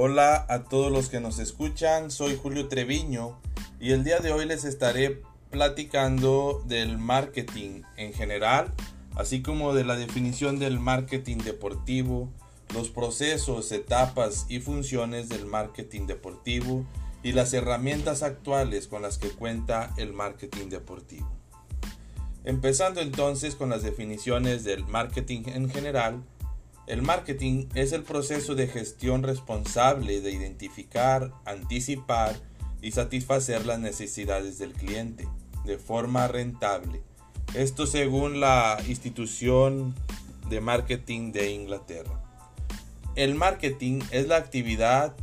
Hola a todos los que nos escuchan, soy Julio Treviño y el día de hoy les estaré platicando del marketing en general, así como de la definición del marketing deportivo, los procesos, etapas y funciones del marketing deportivo y las herramientas actuales con las que cuenta el marketing deportivo. Empezando entonces con las definiciones del marketing en general, el marketing es el proceso de gestión responsable de identificar, anticipar y satisfacer las necesidades del cliente de forma rentable. Esto según la institución de marketing de Inglaterra. El marketing es la actividad,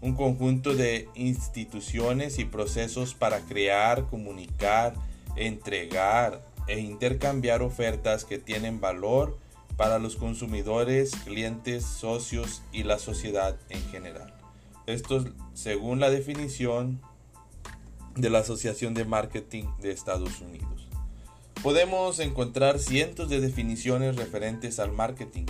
un conjunto de instituciones y procesos para crear, comunicar, entregar e intercambiar ofertas que tienen valor para los consumidores, clientes, socios y la sociedad en general. Esto según la definición de la Asociación de Marketing de Estados Unidos. Podemos encontrar cientos de definiciones referentes al marketing.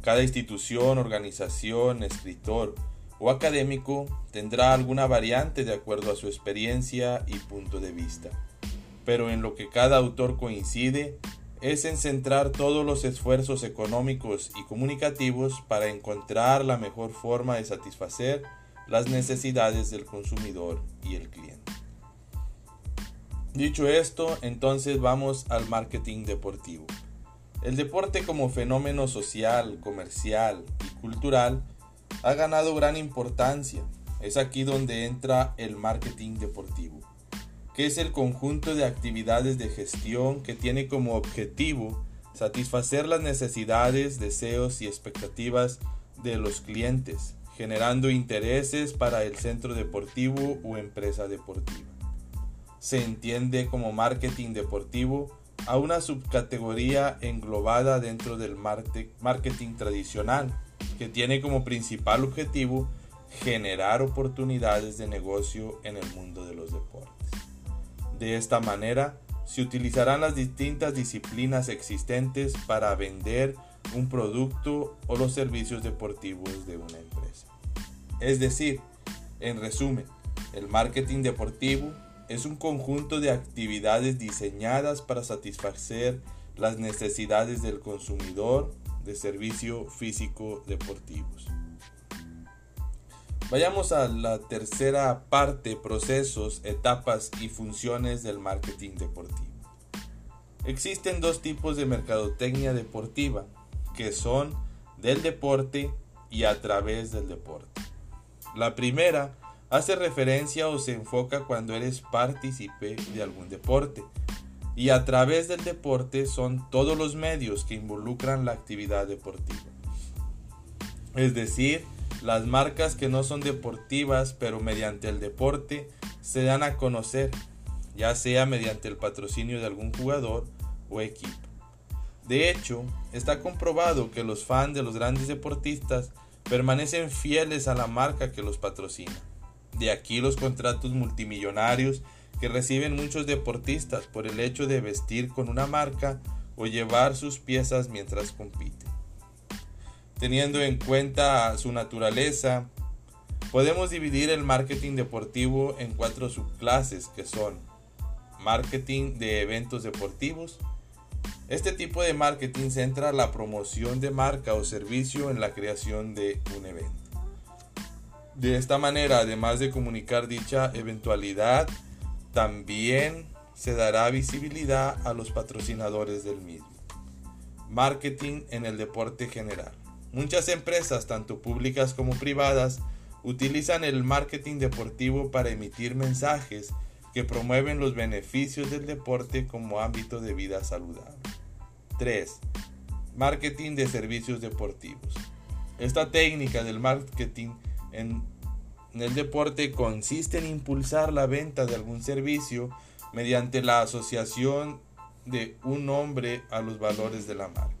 Cada institución, organización, escritor o académico tendrá alguna variante de acuerdo a su experiencia y punto de vista. Pero en lo que cada autor coincide es en centrar todos los esfuerzos económicos y comunicativos para encontrar la mejor forma de satisfacer las necesidades del consumidor y el cliente. Dicho esto, entonces vamos al marketing deportivo. El deporte como fenómeno social, comercial y cultural ha ganado gran importancia. Es aquí donde entra el marketing deportivo que es el conjunto de actividades de gestión que tiene como objetivo satisfacer las necesidades, deseos y expectativas de los clientes, generando intereses para el centro deportivo o empresa deportiva. Se entiende como marketing deportivo a una subcategoría englobada dentro del marketing tradicional, que tiene como principal objetivo generar oportunidades de negocio en el mundo de los deportes. De esta manera, se utilizarán las distintas disciplinas existentes para vender un producto o los servicios deportivos de una empresa. Es decir, en resumen, el marketing deportivo es un conjunto de actividades diseñadas para satisfacer las necesidades del consumidor de servicio físico deportivos. Vayamos a la tercera parte, procesos, etapas y funciones del marketing deportivo. Existen dos tipos de mercadotecnia deportiva, que son del deporte y a través del deporte. La primera hace referencia o se enfoca cuando eres partícipe de algún deporte, y a través del deporte son todos los medios que involucran la actividad deportiva. Es decir, las marcas que no son deportivas pero mediante el deporte se dan a conocer, ya sea mediante el patrocinio de algún jugador o equipo. De hecho, está comprobado que los fans de los grandes deportistas permanecen fieles a la marca que los patrocina. De aquí los contratos multimillonarios que reciben muchos deportistas por el hecho de vestir con una marca o llevar sus piezas mientras compiten teniendo en cuenta su naturaleza, podemos dividir el marketing deportivo en cuatro subclases que son marketing de eventos deportivos. Este tipo de marketing centra la promoción de marca o servicio en la creación de un evento. De esta manera, además de comunicar dicha eventualidad, también se dará visibilidad a los patrocinadores del mismo. Marketing en el deporte general. Muchas empresas, tanto públicas como privadas, utilizan el marketing deportivo para emitir mensajes que promueven los beneficios del deporte como ámbito de vida saludable. 3. Marketing de servicios deportivos. Esta técnica del marketing en, el deporte consiste en impulsar la venta de algún servicio mediante la asociación de un nombre a los valores de la marca.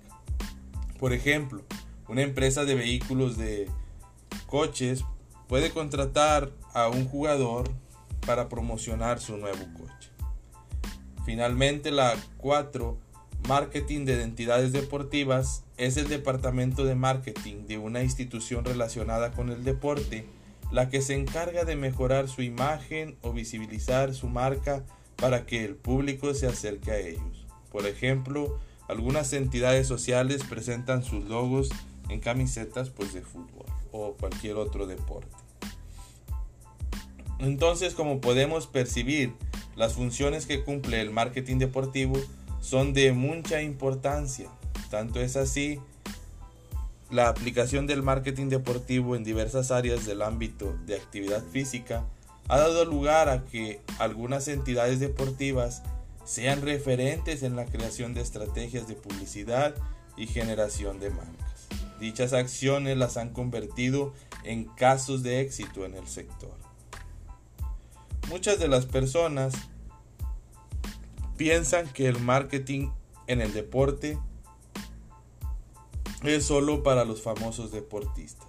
Por ejemplo, una empresa de vehículos de coches puede contratar a un jugador para promocionar su nuevo coche. Finalmente, la 4, marketing de entidades deportivas es el departamento de marketing de una institución relacionada con el deporte, la que se encarga de mejorar su imagen o visibilizar su marca para que el público se acerque a ellos. Por ejemplo, algunas entidades sociales presentan sus logos en camisetas pues de fútbol o cualquier otro deporte. Entonces, como podemos percibir, las funciones que cumple el marketing deportivo son de mucha importancia. Tanto es así, la aplicación del marketing deportivo en diversas áreas del ámbito de actividad física ha dado lugar a que algunas entidades deportivas sean referentes en la creación de estrategias de publicidad y generación de marcas. Dichas acciones las han convertido en casos de éxito en el sector. Muchas de las personas piensan que el marketing en el deporte es solo para los famosos deportistas.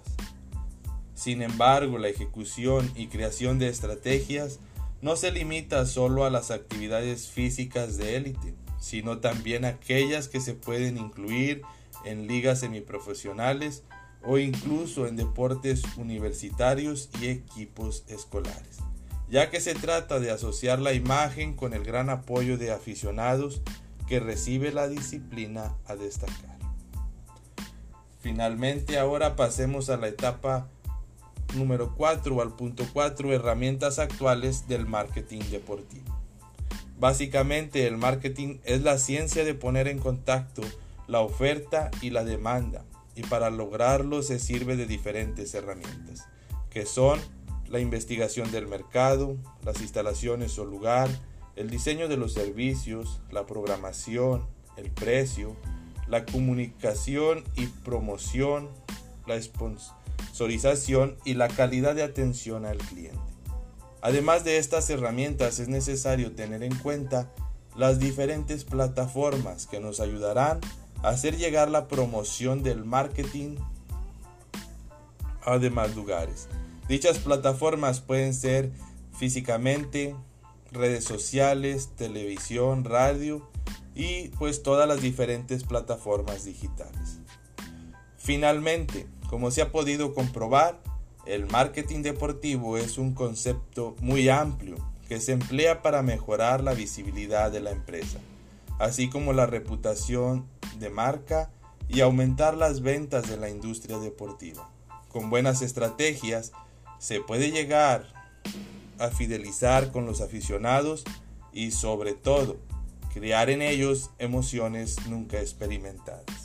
Sin embargo, la ejecución y creación de estrategias no se limita solo a las actividades físicas de élite, sino también aquellas que se pueden incluir en ligas semiprofesionales o incluso en deportes universitarios y equipos escolares ya que se trata de asociar la imagen con el gran apoyo de aficionados que recibe la disciplina a destacar. Finalmente, ahora pasemos a la etapa número 4 o al punto 4, herramientas actuales del marketing deportivo. Básicamente, el marketing es la ciencia de poner en contacto la oferta y la demanda, y para lograrlo se sirve de diferentes herramientas, que son la investigación del mercado, las instalaciones o lugar, el diseño de los servicios, la programación, el precio, la comunicación y promoción, la sponsorización y la calidad de atención al cliente. Además de estas herramientas es necesario tener en cuenta las diferentes plataformas que nos ayudarán hacer llegar la promoción del marketing a demás lugares. Dichas plataformas pueden ser físicamente, redes sociales, televisión, radio y pues todas las diferentes plataformas digitales. Finalmente, como se ha podido comprobar, el marketing deportivo es un concepto muy amplio que se emplea para mejorar la visibilidad de la empresa, así como la reputación de marca y aumentar las ventas de la industria deportiva. Con buenas estrategias, se puede llegar a fidelizar con los aficionados y sobre todo crear en ellos emociones nunca experimentadas.